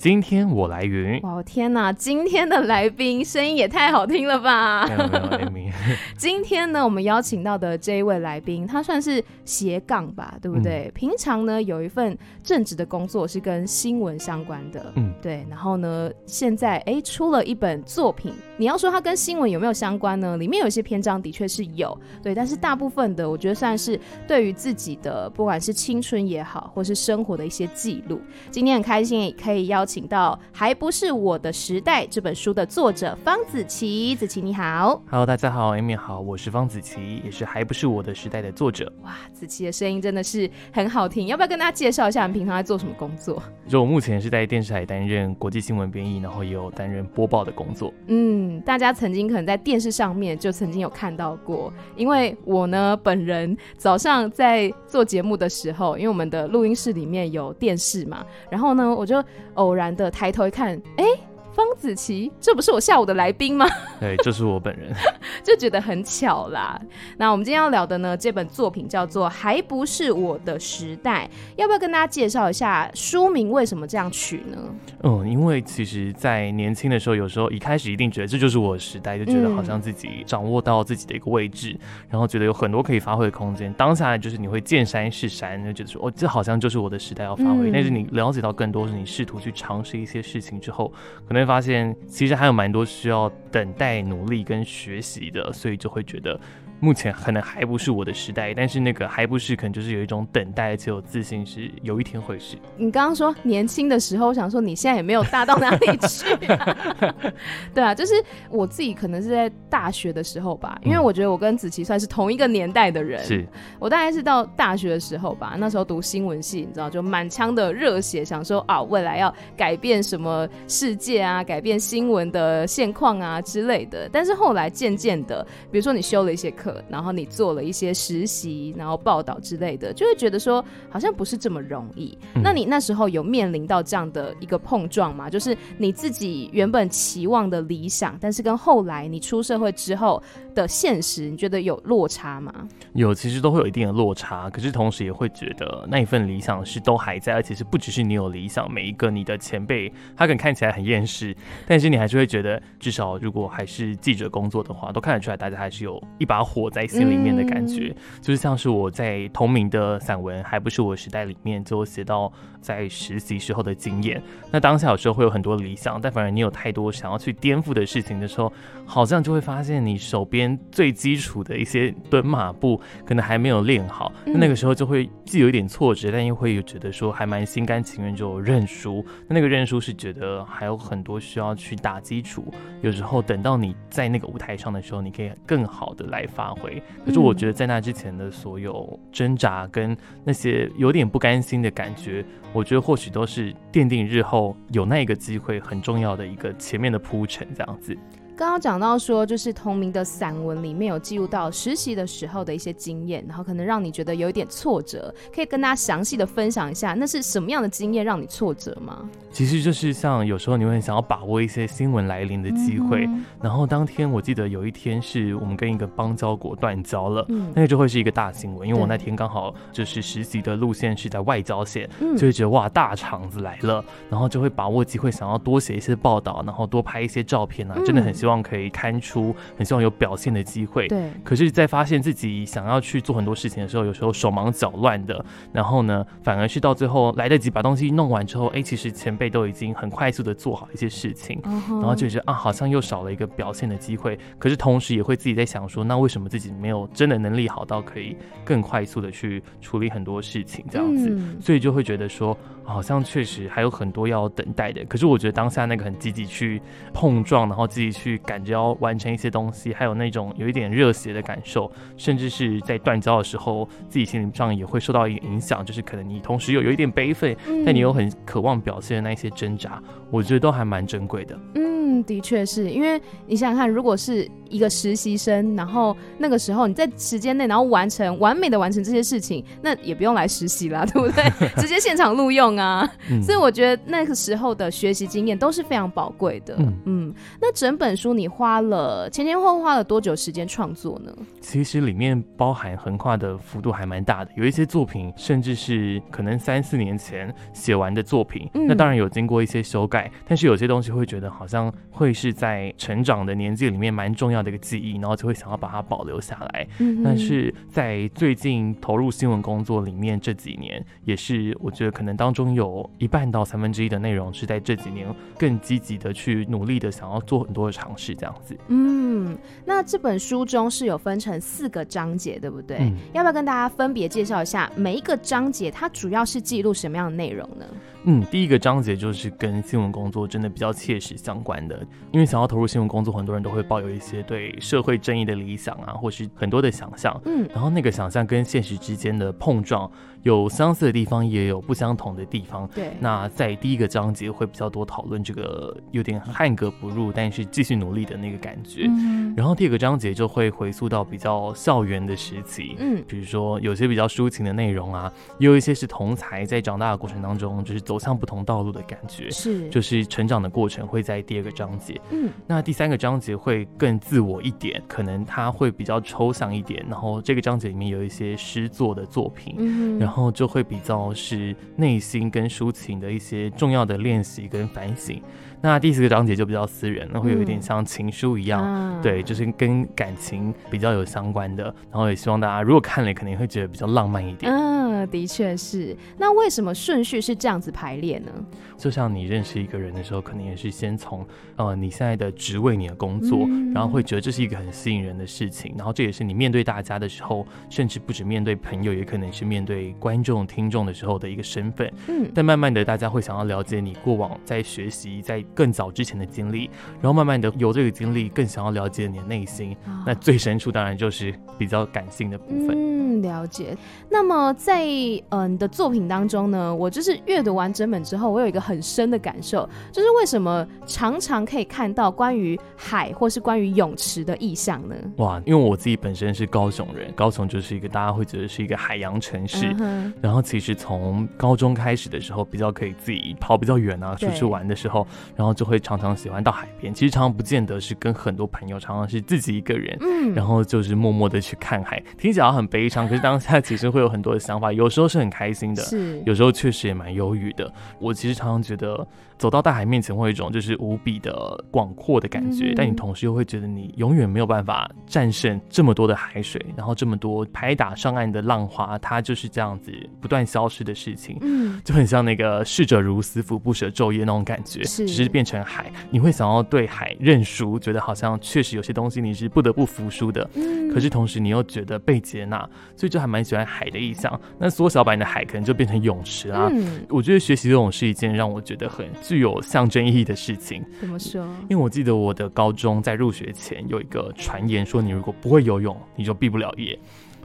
今天我来云。哇天哪，今天的来宾声音也太好听了吧！没有没有，Amy。今天呢，我们邀请到的这一位来宾，他算是斜杠吧，对不对？嗯、平常呢，有一份正职的工作是跟新闻相关的，嗯，对。然后呢，现在哎出了一本作品，你要说它跟新闻有没有相关呢？里面有一些篇章的确是有，对。但是大部分的，我觉得算是对于自己的，不管是青春也好，或是生活的一些记录。今天很开心，可以邀请到《还不是我的时代》这本书的作者方子琪。子琪你好，Hello，大家好，Amy 好，我是方子琪，也是《还不是我的时代》的作者。哇，子琪的声音真的是很好听，要不要跟大家介绍一下你平常在做什么工作？就我目前是在电视台担任国际新闻编译，然后也有担任播报的工作。嗯，大家曾经可能在电视上面就曾经有看到过，因为我呢本人早上在做节目的时候，因为我们的录音室里面有电视嘛，然后呢。我就偶然然的抬头一看，哎、欸。方子琪，这不是我下午的来宾吗？对，就是我本人，就觉得很巧啦。那我们今天要聊的呢，这本作品叫做《还不是我的时代》，要不要跟大家介绍一下书名为什么这样取呢？嗯，因为其实，在年轻的时候，有时候一开始一定觉得这就是我的时代，就觉得好像自己掌握到自己的一个位置，嗯、然后觉得有很多可以发挥的空间。当下就是你会见山是山，就觉得说，哦，这好像就是我的时代要发挥。嗯、但是你了解到更多，是你试图去尝试一些事情之后，可能。发现其实还有蛮多需要等待、努力跟学习的，所以就会觉得。目前可能还不是我的时代，但是那个还不是，可能就是有一种等待，而且有自信是有一天会是。你刚刚说年轻的时候，我想说你现在也没有大到哪里去啊。对啊，就是我自己可能是在大学的时候吧，因为我觉得我跟子琪算是同一个年代的人。是我大概是到大学的时候吧，那时候读新闻系，你知道，就满腔的热血，想说啊，未来要改变什么世界啊，改变新闻的现况啊之类的。但是后来渐渐的，比如说你修了一些课。然后你做了一些实习，然后报道之类的，就会觉得说好像不是这么容易。嗯、那你那时候有面临到这样的一个碰撞吗？就是你自己原本期望的理想，但是跟后来你出社会之后的现实，你觉得有落差吗？有，其实都会有一定的落差。可是同时也会觉得那一份理想是都还在，而且是不只是你有理想，每一个你的前辈他可能看起来很厌世，但是你还是会觉得，至少如果还是记者工作的话，都看得出来大家还是有一把火。我在心里面的感觉，嗯、就是像是我在同名的散文，还不是我时代里面，就写到在实习时候的经验。那当下有时候会有很多理想，但反而你有太多想要去颠覆的事情的时候，好像就会发现你手边最基础的一些蹲马步可能还没有练好。那、嗯、那个时候就会既有一点挫折，但又会有觉得说还蛮心甘情愿就认输。那那个认输是觉得还有很多需要去打基础。有时候等到你在那个舞台上的时候，你可以更好的来发。回，可是我觉得在那之前的所有挣扎跟那些有点不甘心的感觉，我觉得或许都是奠定日后有那一个机会很重要的一个前面的铺陈，这样子。刚刚讲到说，就是同名的散文里面有记录到实习的时候的一些经验，然后可能让你觉得有一点挫折，可以跟大家详细的分享一下，那是什么样的经验让你挫折吗？其实就是像有时候你会很想要把握一些新闻来临的机会，嗯、然后当天我记得有一天是我们跟一个邦交国断交了，嗯、那个就会是一个大新闻，因为我那天刚好就是实习的路线是在外交线，对就会觉得哇大场子来了，然后就会把握机会想要多写一些报道，然后多拍一些照片啊，真的很希望。希望可以刊出，很希望有表现的机会。对，可是，在发现自己想要去做很多事情的时候，有时候手忙脚乱的，然后呢，反而是到最后来得及把东西弄完之后，哎，其实前辈都已经很快速的做好一些事情，uh huh. 然后就觉得啊，好像又少了一个表现的机会。可是同时也会自己在想说，那为什么自己没有真的能力好到可以更快速的去处理很多事情这样子？嗯、所以就会觉得说，好像确实还有很多要等待的。可是我觉得当下那个很积极去碰撞，然后自己去。感觉要完成一些东西，还有那种有一点热血的感受，甚至是在断交的时候，自己心理上也会受到一个影响，就是可能你同时有有一点悲愤，嗯、但你又很渴望表现的那些挣扎，我觉得都还蛮珍贵的。嗯，的确是因为你想想看，如果是一个实习生，然后那个时候你在时间内，然后完成完美的完成这些事情，那也不用来实习了，对不对？直接现场录用啊！嗯、所以我觉得那个时候的学习经验都是非常宝贵的。嗯，嗯，那整本书你花了前前后后花了多久时间创作呢？其实里面包含横跨的幅度还蛮大的，有一些作品甚至是可能三四年前写完的作品，嗯、那当然有经过一些修改，但是有些东西会觉得好像会是在成长的年纪里面蛮重要的一个记忆，然后就会想要把它保留下来。嗯，但是在最近投入新闻工作里面这几年，也是我觉得可能当中有一半到三分之一的内容是在这几年更积极的去努力的想要做很多的尝试，这样子。嗯，那这本书中是有分成四个章节，对不对？嗯，要不要跟大家分别介绍一下每一个章节它主要是记录什么样的内容呢？嗯，第一个章节就是跟新闻工作真的比较切实相关的，因为想要投入新闻工作，很多人都会抱有一些对社会正义的理想啊，或是很多的想象。嗯，然后那个想象跟现实之间的碰撞，有相似的地方，也有不相同的地方。对，那在第一个章节会比较多讨论这个有点汉格不入，但是继续努力的那个感觉。嗯，然后第二个章节就会回溯到比较校园的时期。嗯，比如说有些比较抒情的内容啊，也有一些是同才在长大的过程当中，就是走向不同道路的感觉。是，就是成长的过程会在第二个章节。嗯，那第三个章节会更自我一点，可能它会比较抽象一点。然后这个章节里面有一些诗作的作品。嗯，然后就会比较是内心跟抒情的一些重要的练习跟反省。那第四个章节就比较私人，那会有一点像情书一样，对，就是跟感情比较有相关的。然后也希望大家如果看了，肯定会觉得比较浪漫一点。嗯，的确是。那为什么顺序是这样子排列呢？就像你认识一个人的时候，可能也是先从呃你现在的职位、你的工作，嗯、然后会觉得这是一个很吸引人的事情。然后这也是你面对大家的时候，甚至不止面对朋友，也可能是面对观众、听众的时候的一个身份。嗯。但慢慢的，大家会想要了解你过往在学习在。更早之前的经历，然后慢慢的由这个经历更想要了解你的内心，哦、那最深处当然就是比较感性的部分。嗯，了解。那么在嗯、呃、你的作品当中呢，我就是阅读完整本之后，我有一个很深的感受，就是为什么常常可以看到关于海或是关于泳池的意象呢？哇，因为我自己本身是高雄人，高雄就是一个大家会觉得是一个海洋城市，嗯、然后其实从高中开始的时候，比较可以自己跑比较远啊，出去玩的时候。然后就会常常喜欢到海边，其实常常不见得是跟很多朋友，常常是自己一个人，嗯，然后就是默默的去看海，听起来很悲伤，可是当下其实会有很多的想法，有时候是很开心的，是，有时候确实也蛮忧郁的。我其实常常觉得。走到大海面前，会有一种就是无比的广阔的感觉，嗯、但你同时又会觉得你永远没有办法战胜这么多的海水，然后这么多拍打上岸的浪花，它就是这样子不断消失的事情，嗯，就很像那个逝者如斯夫，不舍昼夜那种感觉，是，只是变成海，你会想要对海认输，觉得好像确实有些东西你是不得不服输的，嗯，可是同时你又觉得被接纳，所以就还蛮喜欢海的意象。那缩小版的海可能就变成泳池啦，嗯，我觉得学习游泳是一件让我觉得很。具有象征意义的事情，怎么说？因为我记得我的高中在入学前有一个传言，说你如果不会游泳，你就毕不了业。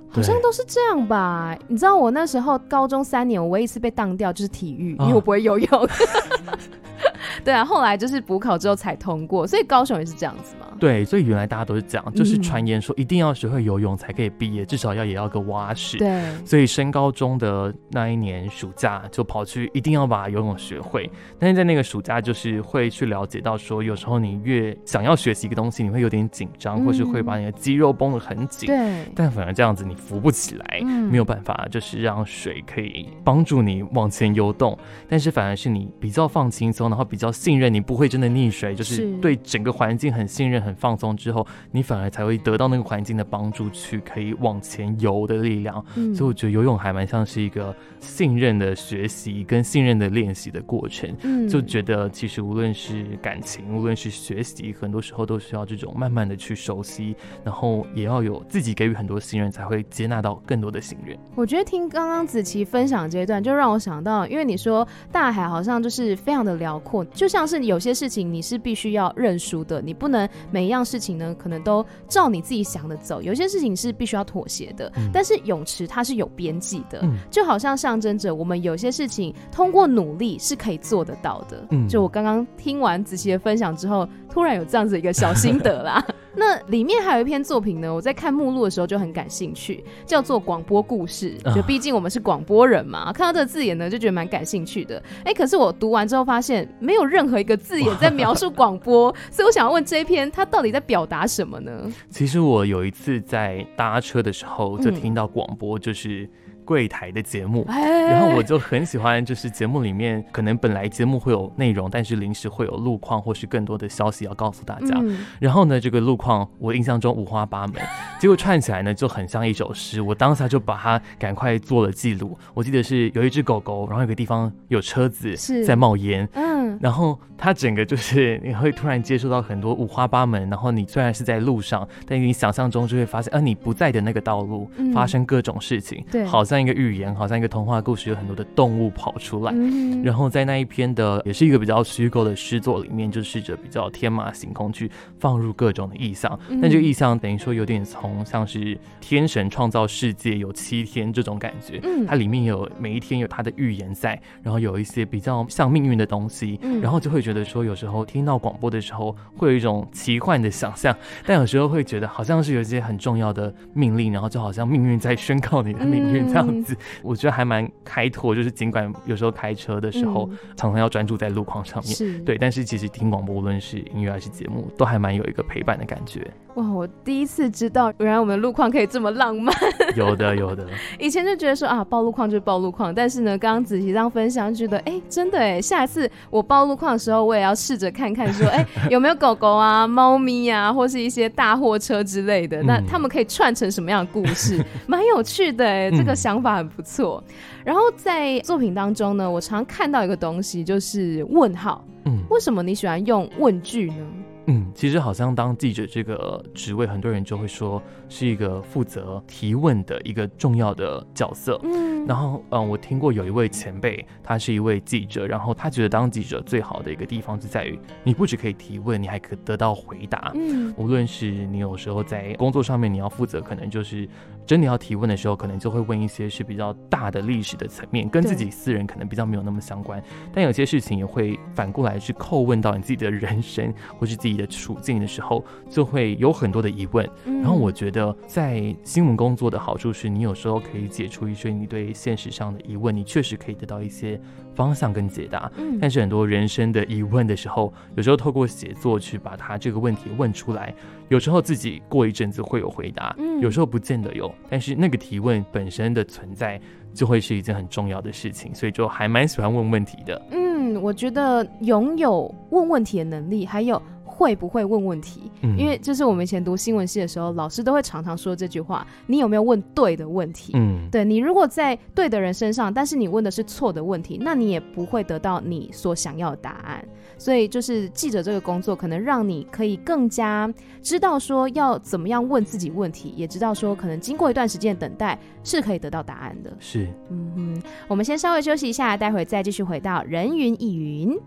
好像都是这样吧？你知道我那时候高中三年，我唯一一次被当掉就是体育，因为我不会游泳。哦 对啊，后来就是补考之后才通过，所以高雄也是这样子嘛。对，所以原来大家都是这样，就是传言说一定要学会游泳才可以毕业，至少要也要个蛙式。对，所以升高中的那一年暑假就跑去一定要把游泳学会。但是在那个暑假，就是会去了解到说，有时候你越想要学习一个东西，你会有点紧张，或是会把你的肌肉绷得很紧。对，但反而这样子你浮不起来，没有办法，就是让水可以帮助你往前游动。但是反而是你比较放轻松，然后比较。信任你不会真的溺水，就是对整个环境很信任、很放松之后，你反而才会得到那个环境的帮助，去可以往前游的力量。嗯、所以我觉得游泳还蛮像是一个信任的学习跟信任的练习的过程。嗯，就觉得其实无论是感情，无论是学习，很多时候都需要这种慢慢的去熟悉，然后也要有自己给予很多信任，才会接纳到更多的信任。我觉得听刚刚子琪分享这一段，就让我想到，因为你说大海好像就是非常的辽阔，就。像是有些事情你是必须要认输的，你不能每一样事情呢，可能都照你自己想的走，有些事情是必须要妥协的。嗯、但是泳池它是有边际的，嗯、就好像象征着我们有些事情通过努力是可以做得到的。嗯，就我刚刚听完子琪的分享之后，突然有这样子一个小心得啦。那里面还有一篇作品呢，我在看目录的时候就很感兴趣，叫做广播故事。就毕竟我们是广播人嘛，看到这个字眼呢，就觉得蛮感兴趣的。哎、欸，可是我读完之后发现，没有任何一个字眼在描述广播，所以我想要问这一篇，它到底在表达什么呢？其实我有一次在搭车的时候，就听到广播，就是。柜台的节目，然后我就很喜欢，就是节目里面可能本来节目会有内容，但是临时会有路况或是更多的消息要告诉大家。然后呢，这个路况我印象中五花八门，结果串起来呢就很像一首诗。我当下就把它赶快做了记录。我记得是有一只狗狗，然后有个地方有车子在冒烟，嗯，然后它整个就是你会突然接触到很多五花八门。然后你虽然是在路上，但你想象中就会发现，呃，你不在的那个道路发生各种事情，对，好像。一个寓言，好像一个童话故事，有很多的动物跑出来，嗯、然后在那一篇的也是一个比较虚构的诗作里面，就试着比较天马行空去放入各种的意象。嗯、但这个意象等于说有点从像是天神创造世界有七天这种感觉，嗯、它里面有每一天有它的预言在，然后有一些比较像命运的东西，嗯、然后就会觉得说有时候听到广播的时候会有一种奇幻的想象，但有时候会觉得好像是有一些很重要的命令，然后就好像命运在宣告你的命运这样。样子，我觉得还蛮开拓，就是尽管有时候开车的时候，嗯、常常要专注在路况上面，是对，但是其实听广播，无论是音乐还是节目，都还蛮有一个陪伴的感觉。哇，我第一次知道，原来我们的路况可以这么浪漫。有的，有的。以前就觉得说啊，报路况就是报路况，但是呢，刚刚子琪这样分享，就觉得哎、欸，真的哎，下一次我报路况的时候，我也要试着看看说，哎，有没有狗狗啊、猫咪啊，或是一些大货车之类的，那他们可以串成什么样的故事，蛮有趣的哎，这个想法很不错。然后在作品当中呢，我常看到一个东西，就是问号。嗯，为什么你喜欢用问句呢？嗯，其实好像当记者这个职位，很多人就会说是一个负责提问的一个重要的角色。嗯，然后嗯，我听过有一位前辈，他是一位记者，然后他觉得当记者最好的一个地方就在于，你不只可以提问，你还可得到回答。嗯，无论是你有时候在工作上面你要负责，可能就是真的要提问的时候，可能就会问一些是比较大的历史的层面，跟自己私人可能比较没有那么相关。但有些事情也会反过来去叩问到你自己的人生，或是自己的处境的时候，就会有很多的疑问。然后我觉得，在新闻工作的好处是，你有时候可以解除一些你对现实上的疑问，你确实可以得到一些方向跟解答。但是很多人生的疑问的时候，有时候透过写作去把它这个问题问出来，有时候自己过一阵子会有回答，有时候不见得有。但是那个提问本身的存在，就会是一件很重要的事情，所以就还蛮喜欢问问题的。嗯，我觉得拥有问问题的能力，还有。会不会问问题？嗯、因为就是我们以前读新闻系的时候，老师都会常常说这句话：你有没有问对的问题？嗯，对，你如果在对的人身上，但是你问的是错的问题，那你也不会得到你所想要的答案。所以，就是记者这个工作，可能让你可以更加知道说要怎么样问自己问题，也知道说可能经过一段时间等待是可以得到答案的。是，嗯哼，我们先稍微休息一下，待会再继续回到人云亦云。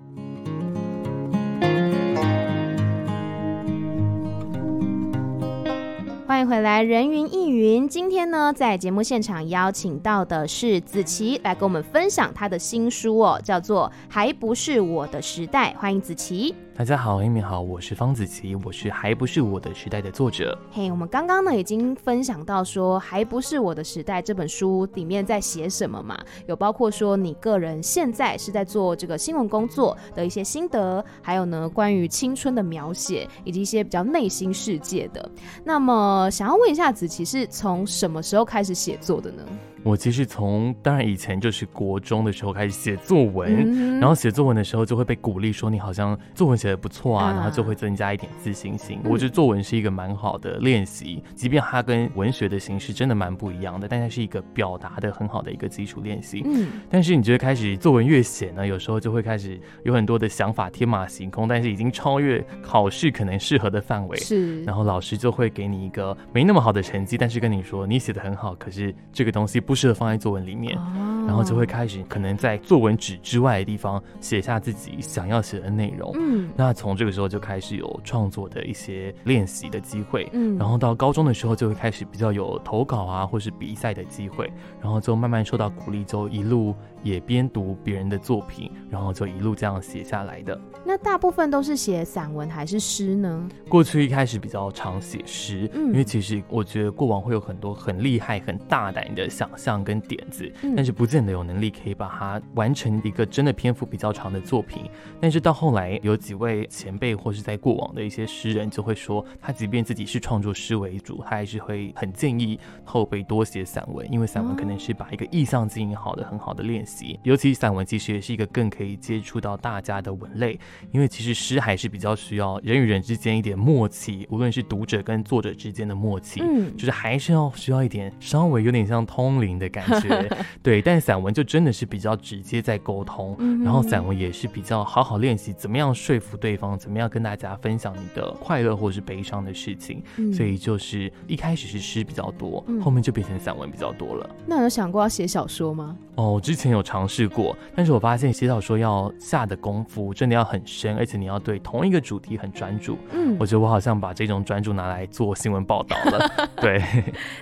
欢迎回来，人云亦云。今天呢，在节目现场邀请到的是子琪，来跟我们分享他的新书哦，叫做《还不是我的时代》。欢迎子琪。大家好，Amy 好，我是方子琪，我是还不是我的时代的作者。嘿我们刚刚呢已经分享到说，还不是我的时代这本书里面在写什么嘛？有包括说你个人现在是在做这个新闻工作的一些心得，还有呢关于青春的描写，以及一些比较内心世界的。那么想要问一下子琪，是从什么时候开始写作的呢？我其实从当然以前就是国中的时候开始写作文，嗯、然后写作文的时候就会被鼓励说，你好像作文写的不错啊，啊然后就会增加一点自信心。嗯、我觉得作文是一个蛮好的练习，即便它跟文学的形式真的蛮不一样的，但它是一个表达的很好的一个基础练习。嗯，但是你觉得开始作文越写呢，有时候就会开始有很多的想法天马行空，但是已经超越考试可能适合的范围。是，然后老师就会给你一个没那么好的成绩，但是跟你说你写的很好，可是这个东西不适合放在作文里面。哦然后就会开始可能在作文纸之外的地方写下自己想要写的内容。嗯，那从这个时候就开始有创作的一些练习的机会。嗯，然后到高中的时候就会开始比较有投稿啊，或是比赛的机会，然后就慢慢受到鼓励，就一路也边读别人的作品，然后就一路这样写下来的。那大部分都是写散文还是诗呢？过去一开始比较常写诗，嗯，因为其实我觉得过往会有很多很厉害、很大胆的想象跟点子，嗯，但是不见得有能力可以把它完成一个真的篇幅比较长的作品。但是到后来，有几位前辈或是在过往的一些诗人就会说，他即便自己是创作诗为主，他还是会很建议后辈多写散文，因为散文可能是把一个意象经营好的很好的练习。尤其散文其实也是一个更可以接触到大家的文类，因为其实诗还是比较需要人与人之间一点默契，无论是读者跟作者之间的默契，嗯，就是还是要需要一点稍微有点像通灵的感觉，对。但散文就真的是比较直接在沟通，然后散文也是比较好好练习怎么样说服对方，怎么样跟大家分享你的快乐或是悲伤的事情，所以就是一开始是诗比较多，后面就变成散文比较多了。那有想过要写小说吗？哦，之前有尝试过，但是我发现写小说要下的功夫真的要很深，而且你要对同一个主题很专注。嗯，我觉得我好像把这种专注拿来做新闻报道了。对。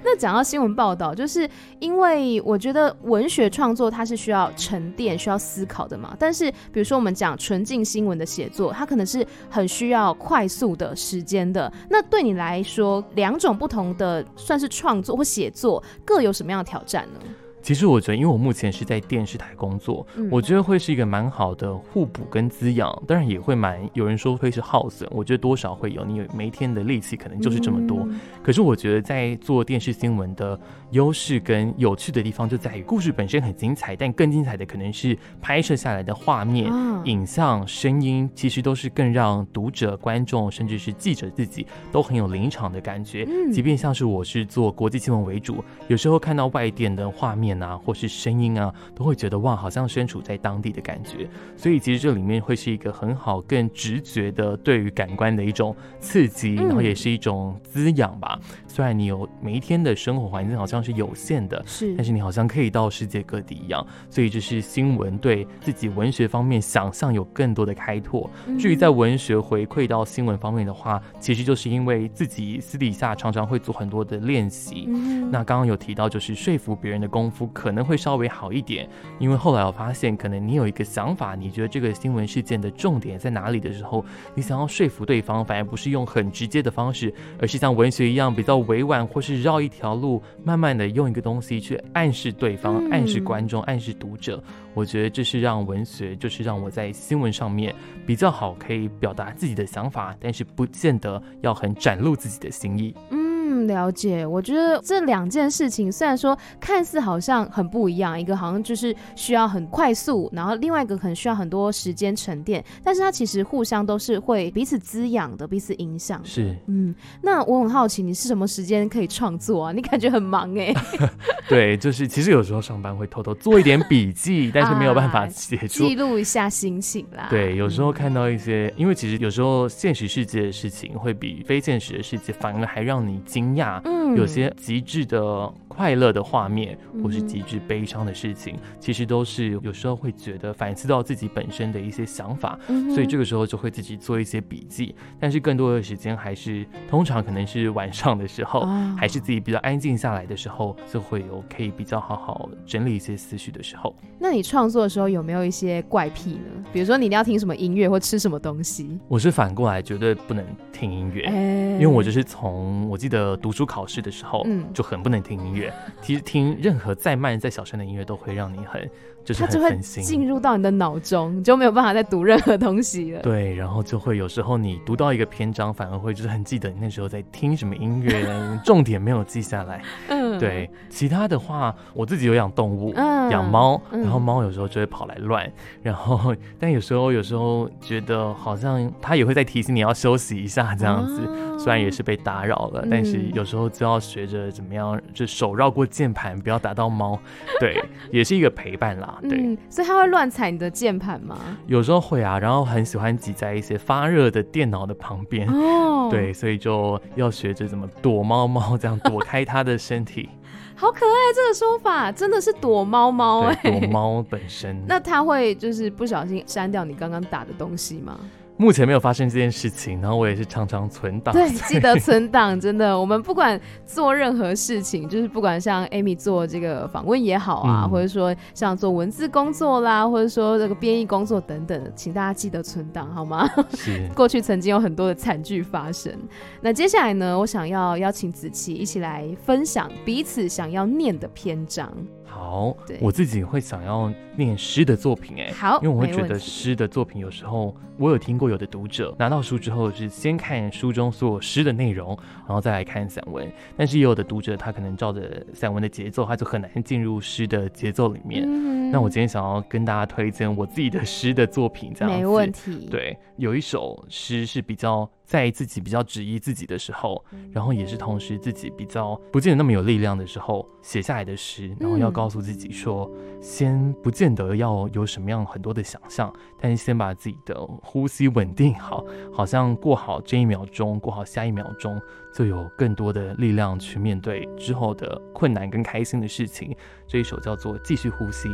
那讲到新闻报道，就是因为我觉得文学创作它是需要沉淀、需要思考的嘛。但是比如说我们讲纯净新闻的写作，它可能是很需要快速的时间的。那对你来说，两种不同的算是创作或写作，各有什么样的挑战呢？其实我觉得，因为我目前是在电视台工作，嗯、我觉得会是一个蛮好的互补跟滋养，当然也会蛮有人说会是耗损，我觉得多少会有，你每天的力气可能就是这么多。嗯、可是我觉得在做电视新闻的优势跟有趣的地方就在于，故事本身很精彩，但更精彩的可能是拍摄下来的画面、啊、影像、声音，其实都是更让读者、观众甚至是记者自己都很有临场的感觉。嗯、即便像是我是做国际新闻为主，有时候看到外电的画面。啊，或是声音啊，都会觉得哇，好像身处在当地的感觉。所以其实这里面会是一个很好、更直觉的对于感官的一种刺激，然后也是一种滋养吧。虽然你有每一天的生活环境好像是有限的，是，但是你好像可以到世界各地一样。所以这是新闻对自己文学方面想象有更多的开拓。至于在文学回馈到新闻方面的话，其实就是因为自己私底下常常会做很多的练习。那刚刚有提到，就是说服别人的功夫。可能会稍微好一点，因为后来我发现，可能你有一个想法，你觉得这个新闻事件的重点在哪里的时候，你想要说服对方，反而不是用很直接的方式，而是像文学一样比较委婉，或是绕一条路，慢慢的用一个东西去暗示对方，暗示观众，暗示读者。我觉得这是让文学，就是让我在新闻上面比较好，可以表达自己的想法，但是不见得要很展露自己的心意。嗯，了解。我觉得这两件事情虽然说看似好像很不一样，一个好像就是需要很快速，然后另外一个可能需要很多时间沉淀，但是它其实互相都是会彼此滋养的，彼此影响。是，嗯。那我很好奇，你是什么时间可以创作啊？你感觉很忙哎、欸。对，就是其实有时候上班会偷偷做一点笔记，但是没有办法写出、啊、记录一下心情啦。对，有时候看到一些，因为其实有时候现实世界的事情会比非现实的世界反而还让你。惊讶，嗯，有些极致的快乐的画面，或是极致悲伤的事情，嗯、其实都是有时候会觉得反思到自己本身的一些想法，嗯、所以这个时候就会自己做一些笔记。但是更多的时间还是通常可能是晚上的时候，哦、还是自己比较安静下来的时候，就会有可以比较好好整理一些思绪的时候。那你创作的时候有没有一些怪癖呢？比如说你一定要听什么音乐或吃什么东西？我是反过来绝对不能听音乐，欸、因为我就是从我记得。读书考试的时候，嗯，就很不能听音乐。其实听任何再慢再小声的音乐，都会让你很。就是它就会，进入到你的脑中，你就没有办法再读任何东西了。对，然后就会有时候你读到一个篇章，反而会就是很记得你那时候在听什么音乐，重点没有记下来。嗯，对。其他的话，我自己有养动物，嗯、养猫，然后猫有时候就会跑来乱，然后但有时候有时候觉得好像它也会在提醒你要休息一下这样子，啊、虽然也是被打扰了，但是有时候就要学着怎么样，就手绕过键盘，不要打到猫。对，也是一个陪伴啦。对、嗯，所以他会乱踩你的键盘吗？有时候会啊，然后很喜欢挤在一些发热的电脑的旁边。哦，对，所以就要学着怎么躲猫猫，这样躲开它的身体。好可爱，这个说法真的是躲猫猫哎，躲猫本身。那他会就是不小心删掉你刚刚打的东西吗？目前没有发生这件事情，然后我也是常常存档。对，记得存档，真的。我们不管做任何事情，就是不管像 Amy 做这个访问也好啊，嗯、或者说像做文字工作啦，或者说这个编译工作等等，请大家记得存档好吗？是。过去曾经有很多的惨剧发生。那接下来呢，我想要邀请子琪一起来分享彼此想要念的篇章。好，我自己会想要念诗的作品，哎，好，因为我会觉得诗的作品有时候，我有听过有的读者拿到书之后是先看书中所有诗的内容，然后再来看散文，但是也有的读者他可能照着散文的节奏，他就很难进入诗的节奏里面。嗯、那我今天想要跟大家推荐我自己的诗的作品，这样子，没问题。对，有一首诗是比较。在自己比较质疑自己的时候，然后也是同时自己比较不见得那么有力量的时候写下来的诗，然后要告诉自己说，先不见得要有什么样很多的想象，但是先把自己的呼吸稳定好，好像过好这一秒钟，过好下一秒钟，就有更多的力量去面对之后的困难跟开心的事情。这一首叫做《继续呼吸》，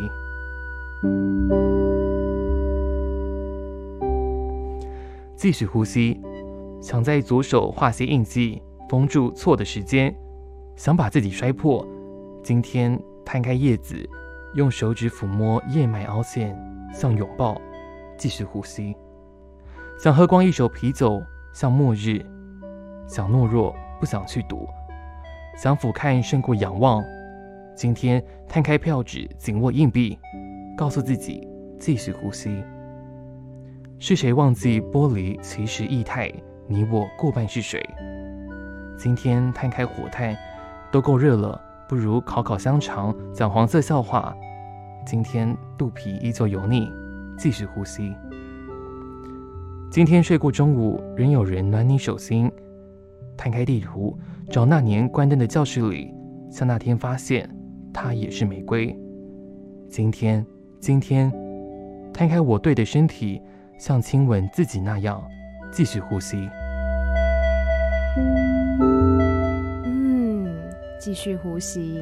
继续呼吸。想在左手画些印记，封住错的时间。想把自己摔破。今天摊开叶子，用手指抚摸叶脉凹陷，像拥抱，继续呼吸。想喝光一手啤酒，像末日。想懦弱，不想去赌。想俯瞰胜过仰望。今天摊开票纸，紧握硬币，告诉自己继续呼吸。是谁忘记玻璃其实液态？你我过半是水。今天摊开火炭，都够热了，不如烤烤香肠，讲黄色笑话。今天肚皮依旧油腻，继续呼吸。今天睡过中午，仍有人暖你手心。摊开地图，找那年关灯的教室里，像那天发现它也是玫瑰。今天，今天摊开我对的身体，像亲吻自己那样，继续呼吸。继续呼吸。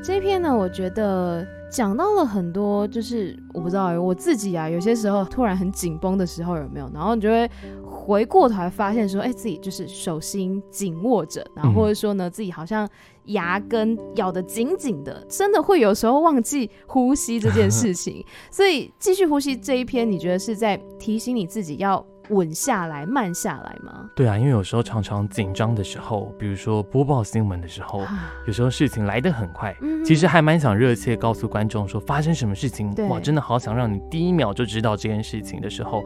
这一篇呢，我觉得讲到了很多，就是我不知道我自己啊，有些时候突然很紧绷的时候有没有？然后你就会回过头来发现说，哎，自己就是手心紧握着，然后或者说呢，自己好像牙根咬得紧紧的，真的会有时候忘记呼吸这件事情。所以继续呼吸这一篇，你觉得是在提醒你自己要？稳下来，慢下来吗？对啊，因为有时候常常紧张的时候，比如说播报新闻的时候，有时候事情来得很快，嗯、其实还蛮想热切告诉观众说发生什么事情，哇，真的好想让你第一秒就知道这件事情的时候。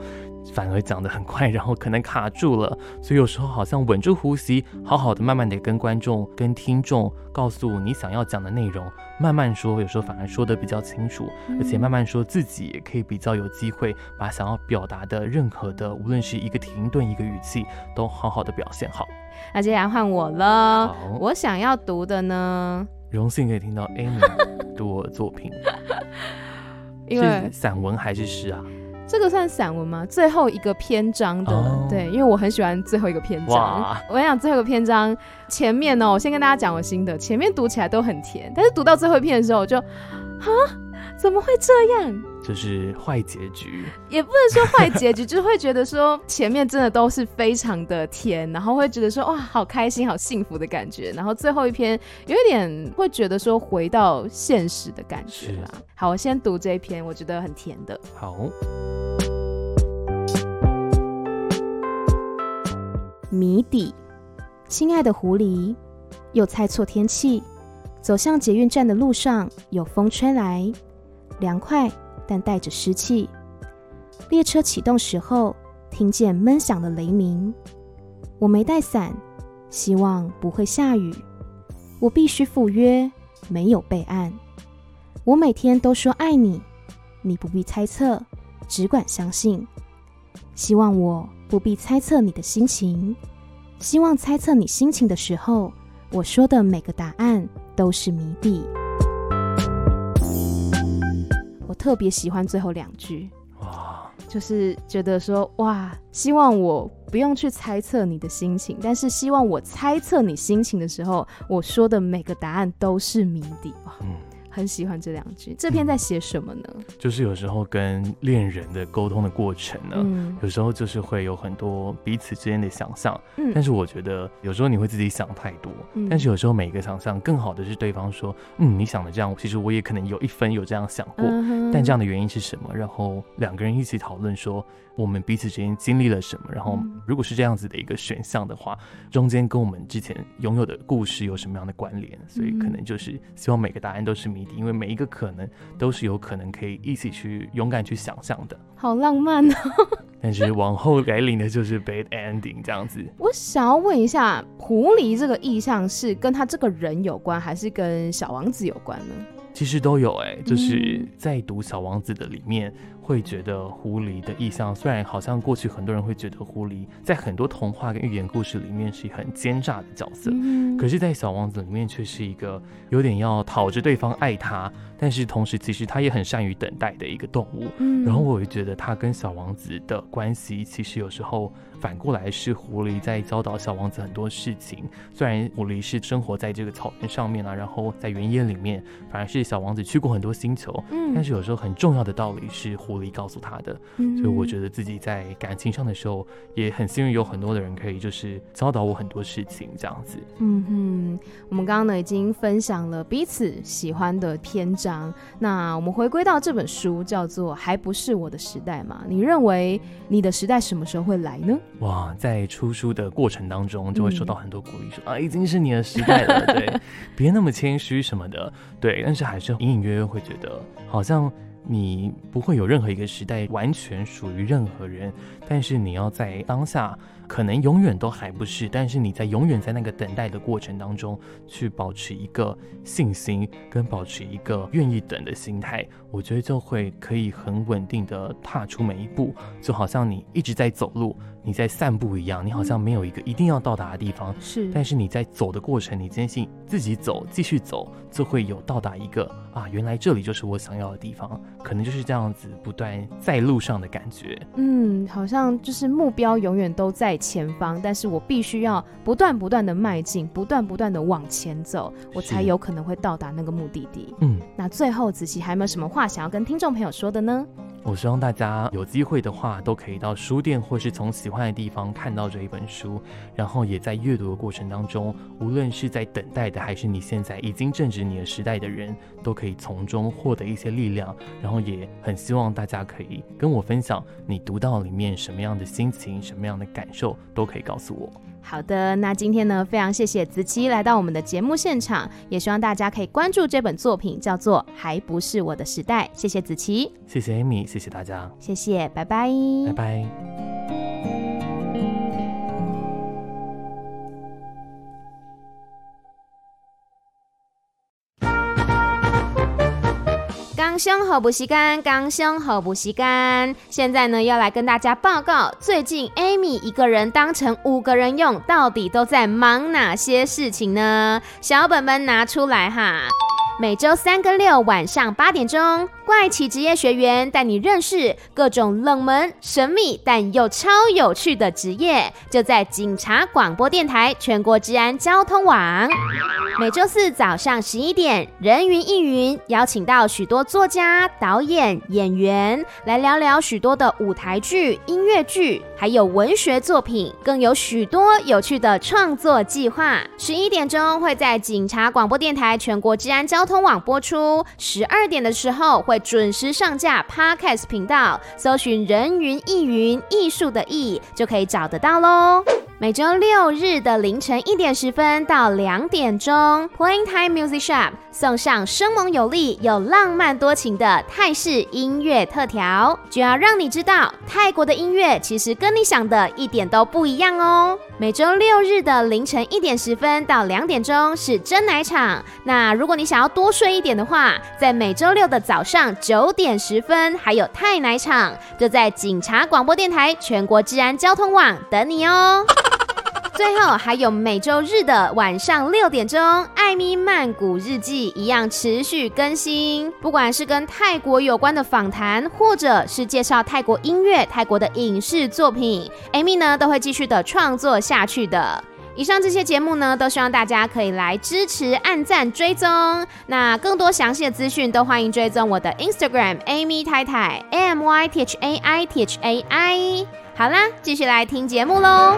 反而讲得很快，然后可能卡住了，所以有时候好像稳住呼吸，好好的慢慢的跟观众、跟听众告诉你想要讲的内容，慢慢说，有时候反而说得比较清楚，而且慢慢说自己也可以比较有机会把想要表达的任何的，无论是一个停顿、一个语气，都好好的表现好。那接下来换我了，我想要读的呢，荣幸可以听到 Amy 读我的作品，因为散文还是诗啊？这个算散文吗？最后一个篇章的，oh. 对，因为我很喜欢最后一个篇章。我跟你讲，最后一个篇章前面呢，我先跟大家讲我心得，前面读起来都很甜，但是读到最后一篇的时候，我就，啊，怎么会这样？就是坏结局，也不能说坏结局，就是会觉得说前面真的都是非常的甜，然后会觉得说哇，好开心，好幸福的感觉，然后最后一篇有一点会觉得说回到现实的感觉啦。好，我先读这一篇，我觉得很甜的。好。谜底，亲爱的狐狸，又猜错天气。走向捷运站的路上，有风吹来，凉快但带着湿气。列车启动时候，听见闷响的雷鸣。我没带伞，希望不会下雨。我必须赴约，没有备案。我每天都说爱你，你不必猜测，只管相信。希望我。不必猜测你的心情，希望猜测你心情的时候，我说的每个答案都是谜底。特别喜欢最后两句。哇，就是觉得说哇，希望我不用去猜测你的心情，但是希望我猜测你心情的时候，我说的每个答案都是谜底哇。嗯很喜欢这两句。这篇在写什么呢？就是有时候跟恋人的沟通的过程呢，嗯、有时候就是会有很多彼此之间的想象。嗯，但是我觉得有时候你会自己想太多。嗯，但是有时候每一个想象更好的是对方说，嗯，你想的这样，其实我也可能有一分有这样想过。嗯、但这样的原因是什么？然后两个人一起讨论说，我们彼此之间经历了什么？然后如果是这样子的一个选项的话，中间跟我们之前拥有的故事有什么样的关联？所以可能就是希望每个答案都是谜底。因为每一个可能都是有可能可以一起去勇敢去想象的，好浪漫哦！但是往后来临的就是 bad ending 这样子。我想要问一下，狐狸这个意象是跟他这个人有关，还是跟小王子有关呢？其实都有哎、欸，就是在读小王子的里面。嗯会觉得狐狸的意象，虽然好像过去很多人会觉得狐狸在很多童话跟寓言故事里面是很奸诈的角色，嗯、可是，在小王子里面却是一个有点要讨着对方爱他，但是同时其实他也很善于等待的一个动物。嗯、然后我会觉得他跟小王子的关系，其实有时候反过来是狐狸在教导小王子很多事情。虽然狐狸是生活在这个草原上面啊，然后在原野里面，反而是小王子去过很多星球，嗯、但是有时候很重要的道理是狐。告诉他的，所以我觉得自己在感情上的时候也很幸运，有很多的人可以就是教导我很多事情，这样子。嗯哼，我们刚刚呢已经分享了彼此喜欢的篇章，那我们回归到这本书，叫做《还不是我的时代》嘛？你认为你的时代什么时候会来呢？哇，在出书的过程当中，就会收到很多鼓励，说、嗯、啊，已经是你的时代了，对，别那么谦虚什么的，对，但是还是隐隐约约会觉得好像。你不会有任何一个时代完全属于任何人，但是你要在当下。可能永远都还不是，但是你在永远在那个等待的过程当中，去保持一个信心，跟保持一个愿意等的心态，我觉得就会可以很稳定的踏出每一步，就好像你一直在走路，你在散步一样，你好像没有一个一定要到达的地方，是，但是你在走的过程，你坚信自己走，继续走，就会有到达一个啊，原来这里就是我想要的地方，可能就是这样子不断在路上的感觉，嗯，好像就是目标永远都在前方，但是我必须要不断不断的迈进，不断不断的往前走，我才有可能会到达那个目的地。嗯，那最后子琪还有没有什么话想要跟听众朋友说的呢？我希望大家有机会的话，都可以到书店或是从喜欢的地方看到这一本书，然后也在阅读的过程当中，无论是在等待的，还是你现在已经正值你的时代的人，都可以从中获得一些力量。然后也很希望大家可以跟我分享你读到里面什么样的心情，什么样的感受，都可以告诉我。好的，那今天呢，非常谢谢子琪来到我们的节目现场，也希望大家可以关注这本作品，叫做《还不是我的时代》。谢谢子琪，谢谢 Amy，谢谢大家，谢谢，拜拜，拜拜。刚兄好不习干，刚兄好不习干。现在呢，要来跟大家报告，最近 Amy 一个人当成五个人用，到底都在忙哪些事情呢？小本本拿出来哈。每周三跟六晚上八点钟，怪奇职业学员带你认识各种冷门、神秘但又超有趣的职业，就在警察广播电台全国治安交通网。每周四早上十一点，人云亦云，邀请到许多作家、导演、演员来聊聊许多的舞台剧、音乐剧，还有文学作品，更有许多有趣的创作计划。十一点钟会在警察广播电台全国治安交通网播出，十二点的时候会准时上架 Podcast 频道，搜寻“人云亦云”艺术的艺就可以找得到喽。每周六日的凌晨一点十分到两点钟，Playing Time Music Shop 送上生猛有力又浪漫多情的泰式音乐特调，就要让你知道泰国的音乐其实跟你想的一点都不一样哦。每周六日的凌晨一点十分到两点钟是真奶场，那如果你想要多睡一点的话，在每周六的早上九点十分还有泰奶场，就在警察广播电台全国治安交通网等你哦。最后还有每周日的晚上六点钟，艾米曼谷日记一样持续更新。不管是跟泰国有关的访谈，或者是介绍泰国音乐、泰国的影视作品，艾米呢都会继续的创作下去的。以上这些节目呢，都希望大家可以来支持、按赞、追踪。那更多详细的资讯，都欢迎追踪我的 Instagram Amy 太太 A M Y T H A I T H A I。好啦继续来听节目喽。